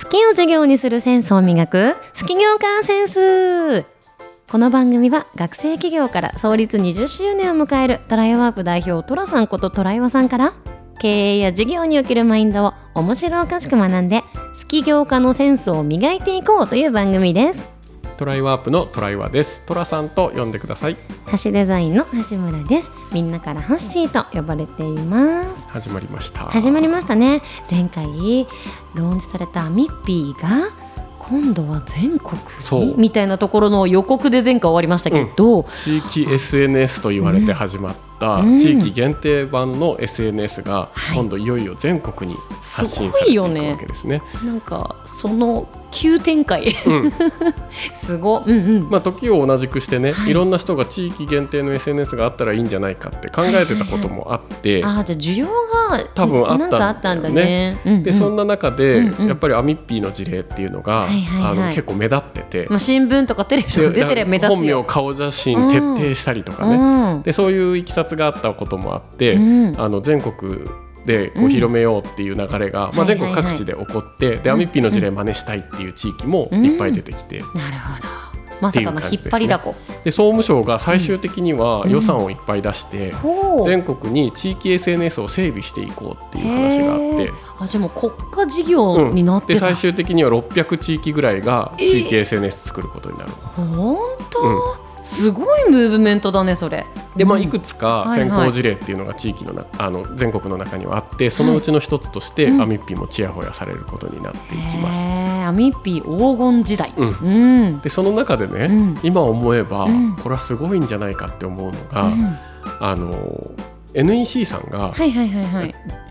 好きを授業にするセンスを磨く好き業界センス。この番組は学生企業から創立20周年を迎えるトライワープ代表トラさんことトライワさんから経営や事業におけるマインドを面白おかしく学んで好き業家のセンスを磨いていこうという番組です。トライワープのトライワです。トラさんと呼んでください。橋デザインの橋村です。みんなからハッシーと呼ばれています。始まりました。始まりましたね。前回ローンチされたミッピーが今度は全国そう。にみたいなところの予告で前回終わりましたけど、地域 SNS と言われて始まったうん。地域限定版の SNS がはい。今度いよいよ全国に発信されていくわけですね。なんかその急展開。うん。すご。うんうん、まあ、時を同じくしてね、はい。い、ろんな人が地域限定の SNS があったらいいんじゃないかって考えてたこともあって、ああじゃあ需要が多分あったんだよね。なんだね。うんうん。でそんな中で、うんうん。やっぱりアミッピーの事例っていうのが、はいはいはい。あの結構目立ってて、まあ新聞とかテレビとか出てれば目立つ本名よ。顔写真徹底したりとかね、うん。でそういういきさつがあったこともあって、うん。あの全国でこううん広めようっていう流れが、まあ、全国各地で起こって、でアミッピーの事例真似したいっていう地域もいっぱい出てきて、なるほど。まさかの引っ張りだこ。で総務省が最終的にはうん。予算をいっぱい出して、全国に地域 SNS を整備していこうっていう話があって。あじゃあもう国家事業になってた。で最終的には600地域ぐらいが地域 SNS 作ることになる。本当、すごいムーブメントだねそれ。でまあ、うんいくつか先行事例っていうのが地域のなあの全国の中にはあってそのうちの一つとして、うんアミッピもちやほやされることになっていきます。アミッピー黄金時代。うんうん。でその中でね、うん今思えば、うんこれはすごいんじゃないかって思うのが、うんあの NEC さんが。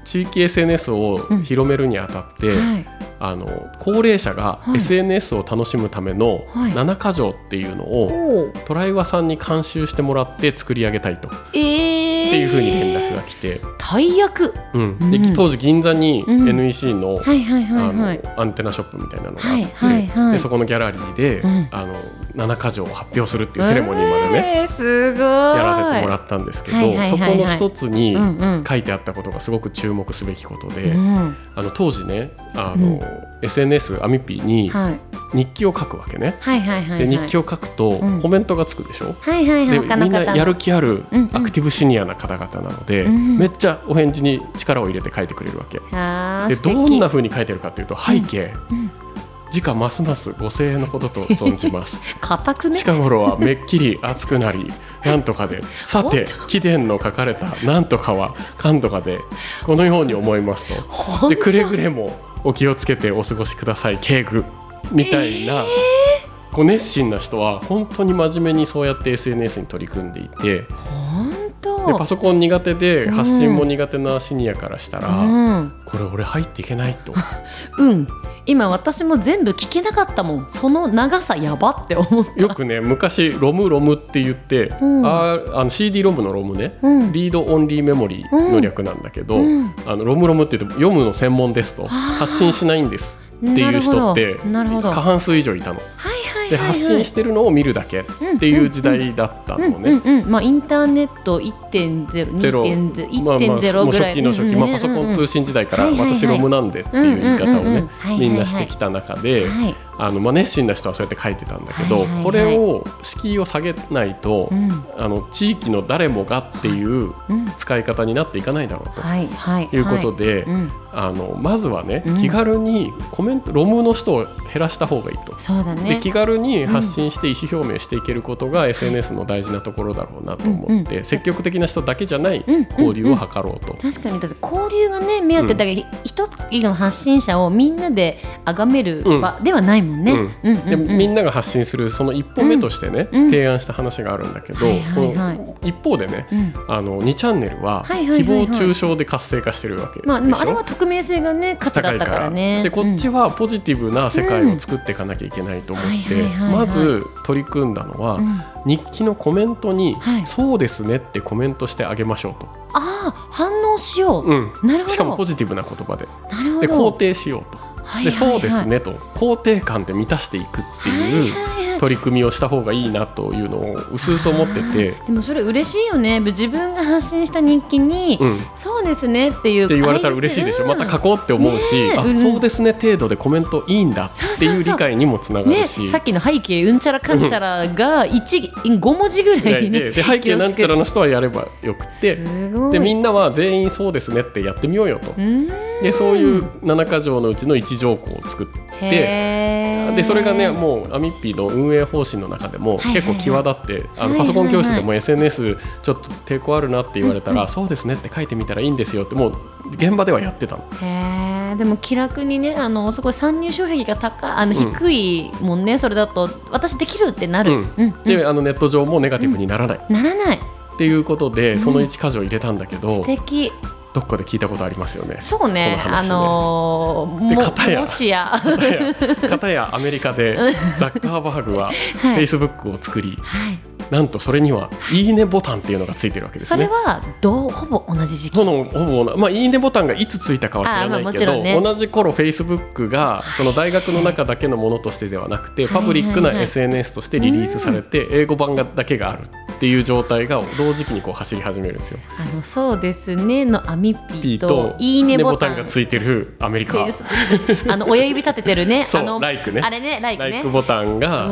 地域 SNS を広めるにあたって、はい。あの高齢者がはい。SNS を楽しむためのはい。7箇条っていうのを、トライワさんに監修してもらって作り上げたいと、えー、っていうふうに連絡が来て、大役。うん。うん。で当時銀座にうん。NEC の,、はいはいはいあはい。のアンテナショップみたいなのがあって、はいはいはいでそこのギャラリーで、うんあの7箇条を発表するっていうセレモニーまでね、えー、すごい。やらせてもらったんですけど、はいはいはいはい。そこの一つにうんうん。書いてあったことがすごく注目すべきことで、うん、あの当時ねあの、うん。SNS アミピにはい。日記を書くわけね。はいはいはいはい。で日記を書くとうん。コメントがつくでしょ、はいはいはい。でみんなやる気あるうんうん。アクティブシニアな方々なので、うんめっちゃお返事に力を入れて書いてくれるわけ。でどんな風に書いてるかというと背景、うん時価ますますご声援のことと存じます。固くね？近頃はめっきり熱くなりなんとかで さて起点の書かれたなんとかはかんとかでこのように思いますと。でくれぐれもお気をつけてお過ごしください敬具。みたいな、こう熱心な人は本当に真面目にそうやって SNS に取り組んでいて。でパソコン苦手でうん発信も苦手なシニアからしたら、うん、これ俺入っていけないと うん。今私も全部聞けなかったもん。その長さやばって思った。よくね昔ロムロムって言って、うんああの CD ロムのロムね、うんリードオンリーメモリーの略なんだけど、うんあのロムロムって言読むの専門ですと発信しないんですっていう人ってなるほど。過半数以上いたの。はいはいで。発信してるのを見るだけっていう時代だったのね。まあインターネット1.0、ゼロ2.0、まあまあ1.0もうぐらい。初期の初期、まあ、パソコン通信信時代から私ロムなんでっていう言い方をねみんなしてきた中ではい。あの、まあ、熱心な人はそうやって書いてたんだけどこれを敷居を下げないとうん。あの地域の誰もがっていううん。使い方になっていかないだろうと。はいはい。い。うことで、うん、あのまずはね、うん。気軽にコメントロムの人を減らした方がいいと。そうだね。で気軽に発信して意思表明していけることが SNS の大事なところだろうなと思って、うんうん。積極的な人だけじゃないうん。交流を図ろうと。確かに。だって交流がね目当てだけど、一つの発信者をみんなで崇める場ではないもんね。うん。うんうんでみんなが発信するその一歩目としてね、うん提案した話があるんだけど、一方でねうん。あの2チャンネルは誹はい謗中傷で活性化してるわけまあ、まああれは匿名性がね価値だったからね。でこっちは、はポジティブな世界を作っていかなきゃいけないと思ってまず取り組んだのは、うん。日記のコメントにはい「そうですね」ってコメントしてあげましょうと、ああ反応しよう。うん、なるほど。しかもポジティブな言葉で。なるほど。で肯定しようと。はいでそうですねと。肯定感で満たしていくっていう取り組みをした方がいいなというのを薄々思ってて。でもそれ嬉しいよね。自分が発信した日記に、うん。そうですねっていうって言われたら嬉しいでしょ、また書こうって思うし、あ、ねえ。うん。そうですね程度でコメントいいんだっていう理解にもつながねるし、さっきの背景うんちゃらかんちゃらが一5文字ぐらいにねでで背景なんちゃらの人はやればよくて。でみんなは全員そうですねってやってみようよと。うんでそういう7か条のうちの1条項を作ってでそれがねもうアミッピーの運営方針の中でも結構際立って、あのパソコン教室でも SNS ちょっと抵抗あるなって言われたら、そうですねって書いてみたらいいんですよってもう現場ではやってたの。でも気楽にねあのすごい参入障壁が高あのうん。低いもんね、それだと私できるってなる、うん。うんであのネット上もネガティブにならない。ならない。っていうことで、その1箇条入れたんだけど、素敵どっかで聞いたことありますよね。そうね。の話ね。のーもで片やもしや。は片やアメリカで ザッカーバーグはフェイスブックを作り、い。なんとそれには「いいね」ボタンっていうのがついてるわけですね。それはどうほぼ同じ時期。ほぼなまあ、いいねボタンがいつついたかは知らないけど、ね同じ頃フェイスブックがその大学の中だけのものとしてではなくて、パブリックな SNS としてリリースされて、英語版がだけがあるっていう状態が同時期にこう走り始めるんですよ。あのそうですねのアミッピーとといいねボタンがついてるアメリカあの親指立ててるね。あのライクね。あれねライクね。ライクボタンが、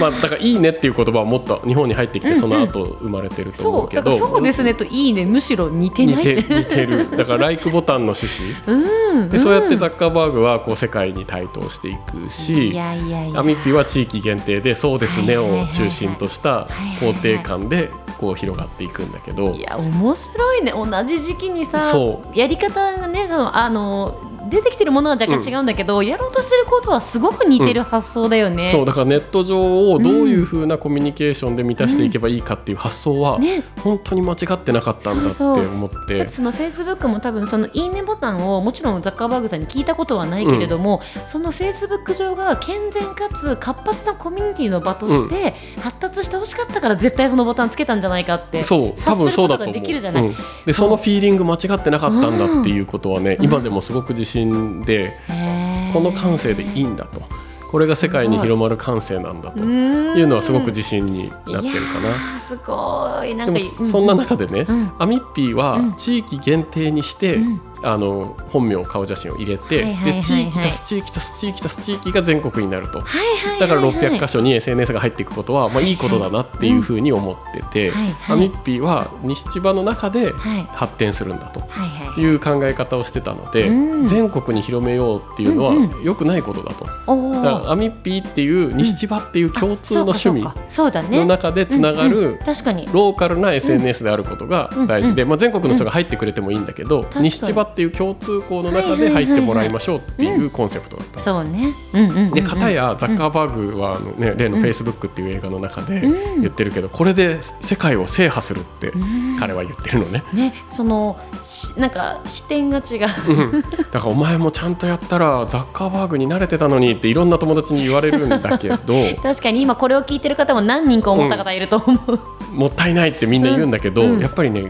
まあ、だから「いいね」っていう言葉はもっと日本に入ってきてその後生まれてると思そううけど、そうですね。といいね。むしろ似てない。似て似てる。だからライクボタンの趣旨。うんでそうやってザッカーバーグはこう世界に台頭していくしいやいやいや。アミッピは地域限定で「そうですね」を中心とした肯定感でこう広がっていくんだけど。いや面白いね。同じ時期にさそやり方がねそのあの出てきてるものは若干違うんだけど、やろうとしてることはすごく似てる発想だよね。そうだからネット上をどういうふうなコミュニケーションで満たしていけばいいかっていう発想はね。本当に間違ってなかったんだって思っててそのフェイスブックも多分そのいいねボタンをもちろんザッカーバーグさんに聞いたことはないけれども、そのフェイスブック上が健全かつ活発なコミュニティの場として発達してほしかったから絶対そのボタンつけたんじゃないかってそう多察分そうだと思う。できるじゃない。うん。でそのフィーリング間違ってなかったんだっていうことはね、今でもすごく自信で、へー。この感性でいいんだと。これが世界に広まる感性なんだと。いうのはすごく自信になってるかな。ーすごい。なんでかもそんな中でね、うん。アミッピーはうん地域限定にして、うんあの本名顔写真を入れて、はいはいはいはいで地域足す地域足す地域足す地域が全国になると。はいはいはいだからはい600箇所に SNS が入っていくことは、まあ、いいことだなっていうふうに思ってて、はいはいアミッピーは西千葉の中ではい発展するんだとはいはいいう考え方をしてたので、うん全国に広めようっていうのはうんう良くないことだと。おだからーアミッピーっていう西千葉っていう共通の趣味の中でつながうんうんる確かにローカルな SNS であることが大事で、まあ、全国の人が入ってくれてもいいんだけど、西千葉っていう共通項の中で入ってもらいましょうっていうコンセプトだった。そうね。うんうんうんうん。で片やザッカーバーグはあの、ね、例の「フェイスブックっていう映画の中でうん。言ってるけど、これで世界を制覇するってうん。彼は言ってるのね。ねそのしなんか視点が違う。うん。だからお前もちゃんとやったらザッカーバーグに慣れてたのにっていろんな友達に言われるんだけど 確かに今これを聞いてる方も何人か思った方いると思う、もったいないってみんな言うんだけど、うんうん。やっぱりね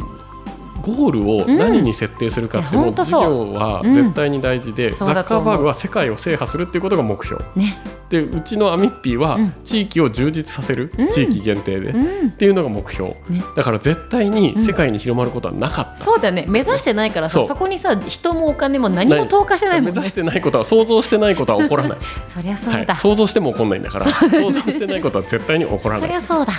ゴールを何に設定するかってうんう事ほんとそう。業は絶対に大事で、そうザッカーバーグは世界を制覇するっていうことが目標。ね。でうちのアミッピーはうん。地域を充実させる、うん。地域限定で、うん。っていうのが目標、ね。だから絶対に世界に広まることはなかった、そうだよね。目指してないからさそこにさ人もお金も何も投下してない。もんね目指してないことは想像してないことは起こらない、そりゃそうはいだ、、想像しても起こんないんだから想像してないことは絶対に起こらないそりゃそうだ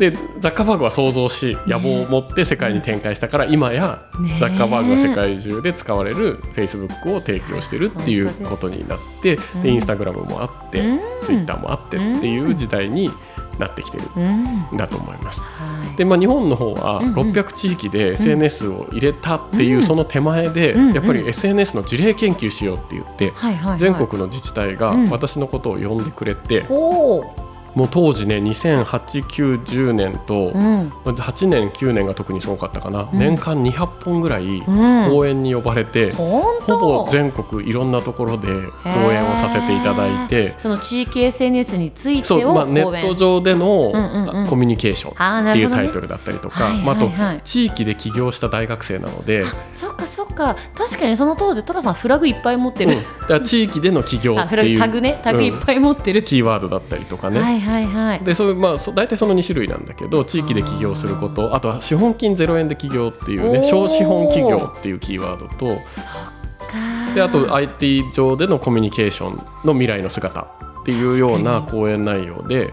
でザッカーバーグは想像し野望を持って世界に展開したから、今やね。ザッカーバーグが世界中で使われるフェイスブックを提供してるっていうことになってうん。でインスタグラムもあって、うん。ツイッターもあってっていう時代になってきてるうん。んだと思います。はい。でまあ、日本の方はうんうん。600地域で SNS を入れたっていううん。その手前でやっぱり SNS の事例研究しようって言って全国の自治体がうん。私のことを呼んでくれてほもう当時ね2008、9、10年とう、うん8年9年が特にすごかったかな、うん。年間200本ぐらいうん。公演に呼ばれて、本当？ほぼ全国いろんなところで講演をさせていただいて。その地域 SNS についてを講演。ネット上でのうんうんうん。コミュニケーションっていうタイトルだったりとか、はいはいまあ、あとはい地域で起業した大学生なので、そっかそっか。確かにその当時寅さんフラグいっぱい持ってる、うん。地域での起業あっていうタグね。タグいっぱい持ってる、キーワードだったりとかね、はいはいはいはい。でそういうまあそ大体その2種類なんだけど地域で起業することあとは資本金0円で起業っていうね小資本企業っていうキーワードとであと IT 上でのコミュニケーションの未来の姿っていうような確講演内容で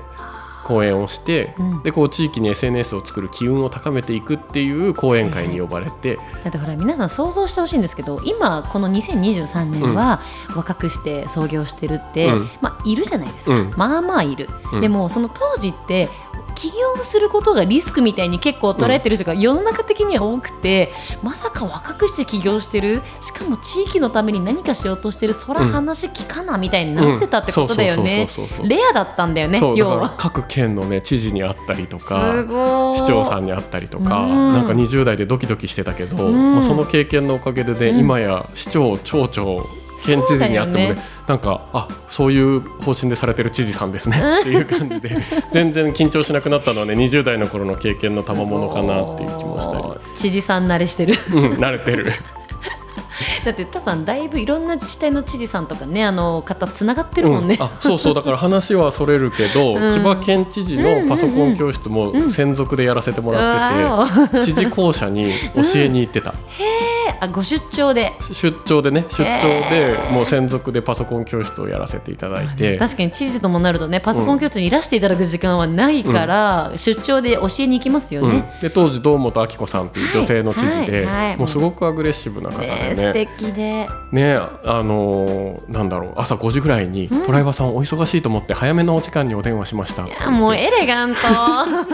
講演をして、うん。でこう地域に SNS を作る機運を高めていくっていう講演会に呼ばれて、だってほら皆さん想像してほしいんですけど今この2023年は若くして創業してるって、うん。まあいるじゃないですか、うん。まあまあいる、うん。でもその当時って起業することがリスクみたいに結構捉えてる人が世の中的には多くて、まさか若くして起業してるしかも地域のために何かしようとしてるそらうん話聞かなみたいになってたってことだよね。レアだったんだよね要は。各県のね知事に会ったりとすか市長さんに会ったりとか、うん。なんか20代でドキドキしてたけど、うん。まあ、その経験のおかげでね、うん。今や市長町長県知事に会ってもねね。なんかあそういう方針でされてる知事さんですね。っていう感じで。全然緊張しなくなったのはね20代の頃の経験の賜物かなっていう気もしたり、知事さん慣れしてる。うん、慣れてる。だってタさんだいぶいろんな自治体の知事さんとかねあの方つながってるもんね、うん。あそうそう。だから話はそれるけど、うん。千葉県知事のパソコン教室も専属でやらせてもらってて、わ知事公社に教えに行ってた、ーあご出張で。出張でね出張でもう専属でパソコン教室をやらせていただいて、確かに知事ともなるとねパソコン教室にいらしていただく時間はないから、出張で教えに行きますようん。ね。で当時堂本明子さんっていう女性の知事で、はいはいはい。もうすごくアグレッシブな方でね。素ね敵で。ねあのーなんだろう朝5時ぐらいに、トライバーさんお忙しいと思って早めのお時間にお電話しましたいやもうエレガント。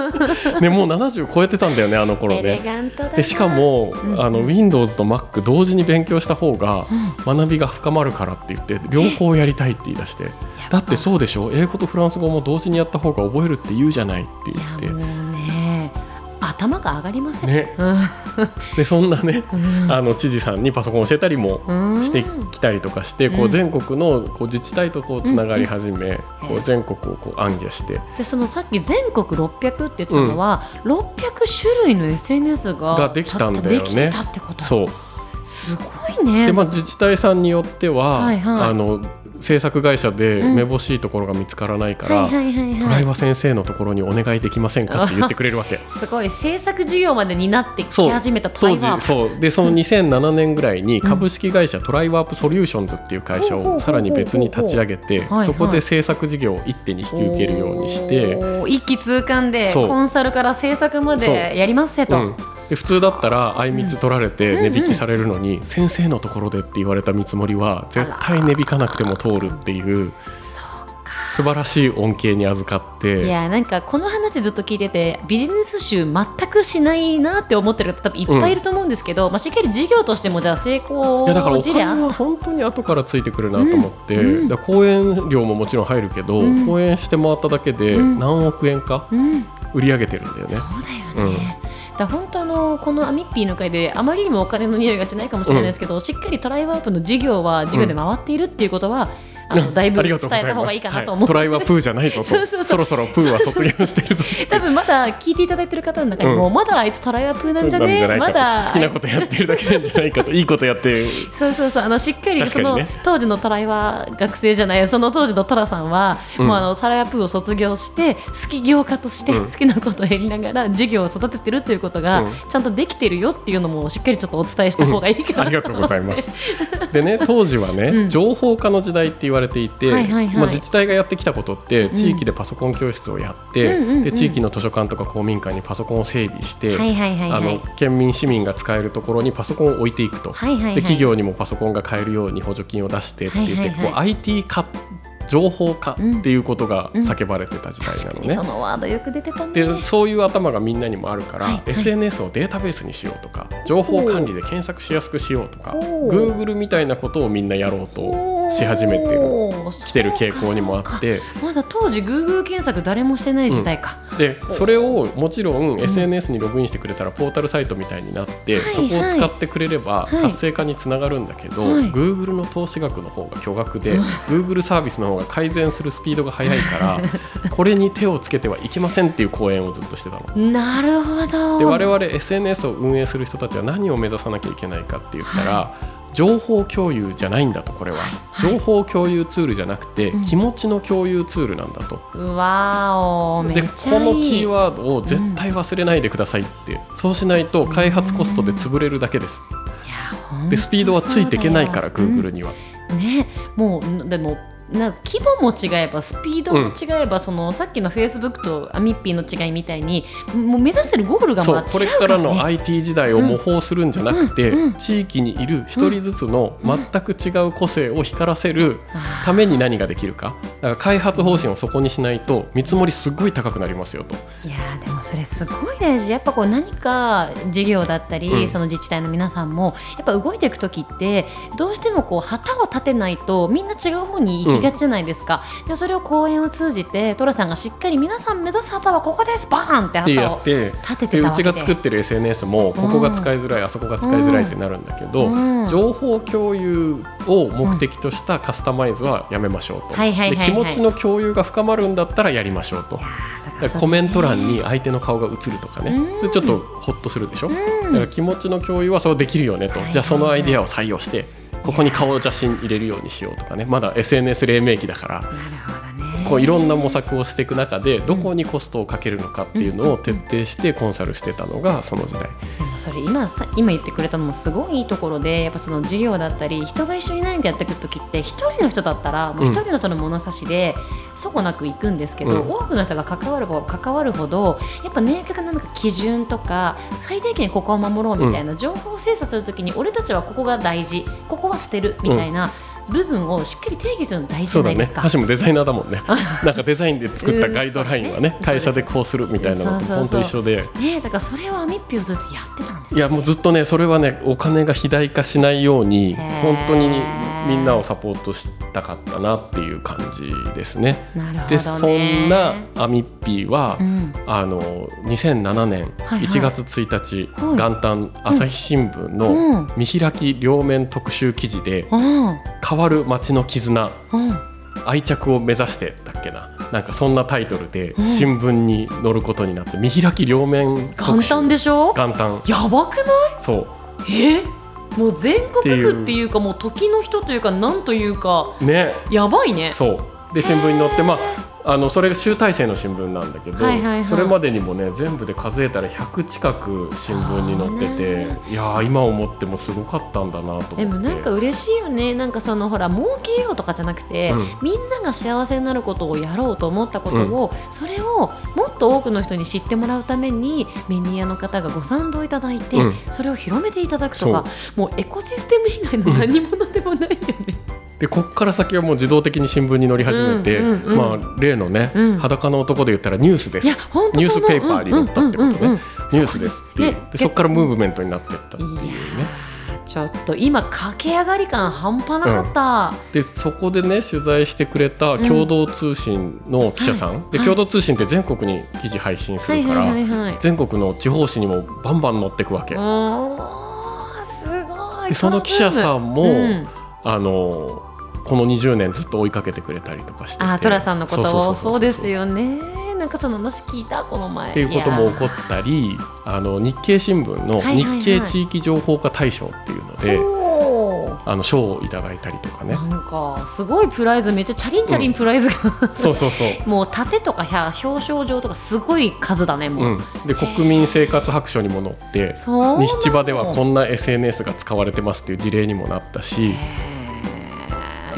ね、もう70超えてたんだよねあの頃エレね。ガントだな。でしかも、うんあの Windows と Mac 同時に勉強した方が学びが深まるからって言って両方やりたいって言い出して。だってそうでしょ？英語とフランス語も同時にやった方が覚えるって言うじゃないってい言って頭が上がりません、ね。うん。でそんなね うん。あの知事さんにパソコン教えたりもうん。してきたりとかして、こううん全国のこう自治体とこうつながり始め、こうん。う全国をこう暗記して。でそのさっき全国600って言ってたのは、600種類の SNS がができたんだよね。できてたってこと？そう。すごいね。で、まあ、自治体さんによっては、はいはい。あの制作会社でうん。めぼしいところが見つからないから、トライバ先生のところにお願いできませんかって言ってくれるわけ。すごい制作事業までになってき始めたトラ当イバー時そう。でその2007年ぐらいに株式会社トライワープソリューションズっていう会社をさらに別に立ち上げてそこで制作事業を一手に引き受けるよう。にして、一気通貫でコンサルから制作までやりますせと、うん、で普通だったらあいみつ取られて値引きされるのに、先生のところでって言われた見積もりは絶対値引かなくても通るっていう素晴らしい恩恵に預かっていやなんかこの話ずっと聞いててビジネス集全くしないなって思ってる方多分いっぱいいると思うんですけど、まあ、しっかり事業としてもじゃあ成功いやだからお金は本当に後からついてくるなと思って、うん。うん。講演料ももちろん入るけど、うん。講演して回っただけでうん。何億円かうん。売り上げてるんだよね。そうだよね、だ本当あのこのアミッピーの会であまりにもお金の匂いがしないかもしれないですけど、しっかりトライワープの事業は事業で回っているっていうことは、あのだいぶ伝えた方がいいかなとは思う。トライはプーじゃないぞと。そうそうそう。そろそろプーは卒業してるぞ 多分まだ聞いていただいてる方の中にも、まだあいつトライワープなんじゃねなんじゃないかと。まだ好きなことやってるだけなんじゃないかと。いいことやってそうそうそう。あのしっかりその、ね当時のトライは学生じゃない。その当時のトラさんは、うん。もうあのトライアプーを卒業して好き業家としてうん。好きなことをやりながら授業を育ててるということが、うん。ちゃんとできてるよっていうのもしっかりちょっとお伝えした方がいいかなありがとうございます。でね当時はね、うん。情報化の時代って言われていて、はいはいはい。まあ、自治体がやってきたことって地域でパソコン教室をやって、うんうんうんうん。で地域の図書館とか公民館にパソコンを整備して、はいはいはいはいあの県民市民が使えるところにパソコンを置いていくと、はいはいはい。で企業にもパソコンが買えるように補助金を出してって言って、はいはいはい。こう IT 化情報化っていうことがうん。叫ばれてた時代なのね。確かにそのワードよく出てたね。でそういう頭がみんなにもあるから、はいはい。SNS をデータベースにしようとか情報管理で検索しやすくしようとか Google みたいなことをみんなやろうとし始めてる来てる傾向にもあって。まだ当時 Google 検索誰もしてない時代か、でそれをもちろん SNS にログインしてくれたらポータルサイトみたいになって、はいそこを使ってくれればはい。活性化につながるんだけど、はい。Google の投資額の方が巨額で Google サービスの方が改善するスピードが速いから これに手をつけてはいけませんっていう講演をずっとしてたの。なるほど。で我々 SNS を運営する人たちは何を目指さなきゃいけないかって言ったら、情報共有じゃないんだとこれは、はい情報共有ツールじゃなくて、うん。気持ちの共有ツールなんだと。うわおめでっちこゃいい。のキーワードを絶対忘れないでくださいって、そうしないと開発コストで潰れるだけです、でスピードはついていけないからそうだよ。Google には、うんねもうでもな規模も違えばスピードも違えば、そのさっきのフェイスブックとアミッピーの違いみたいにもう目指してるゴーグルがまあ違そううから、ね、これからの IT 時代を模倣するんじゃなくて、うんうん地域にいる一人ずつの全く違う個性を光らせるために何ができるか。だから開発方針をそこにしないと見積もりすっごい高くなりますよと。いやーでもそれすごい大事やっぱこう何か事業だったり、うん。その自治体の皆さんもやっぱ動いていく時ってどうしてもこう旗を立てないとみんな違う方に行きがちじゃないですか、でそれを講演を通じて寅さんがしっかり皆さん目指す旗はここですバーンって旗をって立ててで。うちが作ってる SNS もここが使いづらい、あそこが使いづらいってなるんだけど、うん。情報共有を目的としたカスタマイズはやめましょうと、気持ちの共有が深まるんだったらやりましょうと。コメント欄に相手の顔が映るとかね、うん。それちょっとホッとするでしょ、だうん。から気持ちの共有はそうできるよねと、じゃあそのアイデアを採用してここに顔写真入れるようにしようとかね。まだ SNS 黎明期だから。なるほどね。こういろんな模索をしていく中でどこにコストをかけるのかっていうのを徹底してコンサルしてたのがその時代。でもそれ今さ今言ってくれたのもすごいいいところでやっぱその事業だったり人が一緒に何かやっていく時って一人の人だったらもう一人の人の物差しでそこなくいくんですけど、うん。多くの人が関わるほ関わるほどやっぱ明確ななんか基準とか最低限ここを守ろうみたいな情報を精査するときに俺たちはここが大事ここは捨てるみたいな部分をしっかり定義するの大事じゃないですか。橋もデザイナーだもんね。なんかデザインで作ったガイドラインはねうん会社でこうするみたいなのと本当一緒で。ねだからそれをアミッピをずっとやってたんですいやもうずっとねそれはねお金が肥大化しないように本当にみんなをサポートしたかったなっていう感じですね。なるほどね。でそんなアミッピーは、うん。あの2007年はいはい。1月1日、はい元旦朝日新聞うん。の見開き両面特集記事でうん「変わる街の絆うん。愛着を目指して」だっけな。なんかそんなタイトルでうん。新聞に載ることになって見開き両面特簡集単でしょ？元旦。やばくない？そう。え？もう全国区っていうかもう時の人というかなんというかね。やばいね。そう。で新聞に載ってまああのそれが集大成の新聞なんだけど、はいはいはい。それまでにもね全部で数えたら100近く新聞に載ってていやー今思ってもすごかったんだなと思って。でもなんか嬉しいよね。なんかそのほら儲けようとかじゃなくて、うん。みんなが幸せになることをやろうと思ったことを、それをもっと多くの人に知ってもらうためにメニアの方がご賛同いただいて、うん。それを広めていただくとかもうエコシステム以外の何者でもないよね。でこっから先はもう自動的に新聞に載り始めて、うんうんうんまあ、例のね、うん。裸の男で言ったらニュースです。ニュースペーパーに載ったってことね、うんうんうんうんニュースですっていう、ねでそこからムーブメントになっていったっていうね。ちょっと今駆け上がり感半端なかった、でそこでね取材してくれた共同通信の記者さん、ではい。共同通信って全国に記事配信すはいはるから、いはいはい全国の地方紙にもバンバン載ってくわけ、すごい。でその記者さんも、うん。あのこの20年ずっと追いかけてくれたりとかしてて。あトラさんのことを？そうですよよね。なんかその話聞いたこの前。っていうことも起こっったりあの日経新聞のはいはいはい。日経地域情報化大賞っていうので、おあの賞をいただいたりとかね。なんかすごいプライズめっちゃチャリンチャリンプライズが、そうそうそう。もう盾とかや表彰状とかすごい数だねもう、うん、で国民生活白書にも載って西千葉ではこんな SNS が使われてますっていう事例にもなったし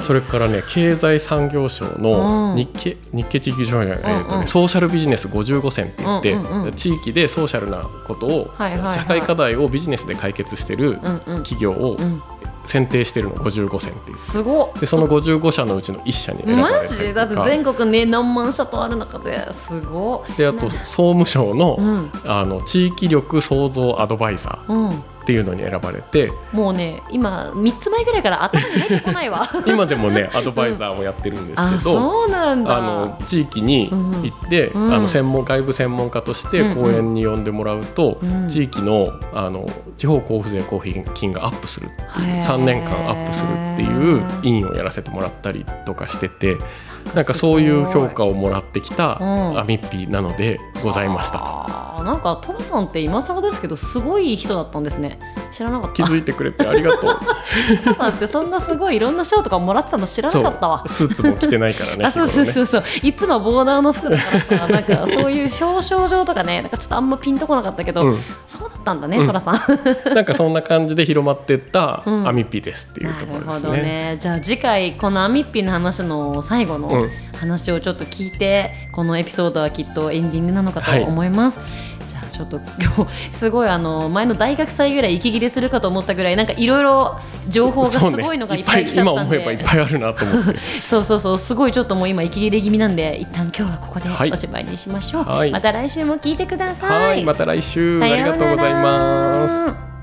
それからね経済産業省のうん。日経,、日経地域情報、えーとねソーシャルビジネス55選って言って、地域でソーシャルなことを、社会課題をビジネスで解決してる企業をうん。選定してるの55選っていう。すごっ。でその55社のうちの1社に選ばれマジ？だって全国ね何万社とある中ですごっ。であと総務省の,、うん。あの地域力創造アドバイザー。うんっていうのに選ばれて。もうね今3つ前ぐらいから頭に入ってこないわ。今でもねアドバイザーをやってるんですあけど、そうなんだ。あの地域に行って、うん。あの専門外部専門家として講演に呼んでもらうと、うん。地域のあの地方交付税交付金がアップするっていうへー。3年間アップするっていう委員をやらせてもらったりとかしててなんかそういう評価をもらってきたうん。アミッピーなのでございましたと。あーなんかトラさんって今更ですけどすごい人だったんですね。知らなかった。気づいてくれてありがとう。トラさんってそんなすごいいろんな賞とかもらってたの知らなかったわ。スーツも着てないからね あそうそう日そうそう。いつもボーダーの服だからさなんかそういう表彰状とかねなんかちょっとあんまピンとこなかったけど、うん。そうだったんだね、うん。トラさん。なんかそんな感じで広まってったうん。アミピですっていうところですなるほどね。ねじゃあ次回このアミッピの話の最後のうん。話をちょっと聞いて、このエピソードはきっとエンディングなのかと思います、じゃあちょっと今日すごいあの前の大学祭ぐらい息切れするかと思ったぐらいなんかいろいろ情報がすごいのがいっぱい来ちゃ今ったんで、思えばいっぱい。あるなと思ってそうそうそうすごいちょっともう今息切れ気味なんで一旦今日はここではい。おしまいにしましょう、はい。また来週も聞いてください。はい。また来週。ありがとうございます。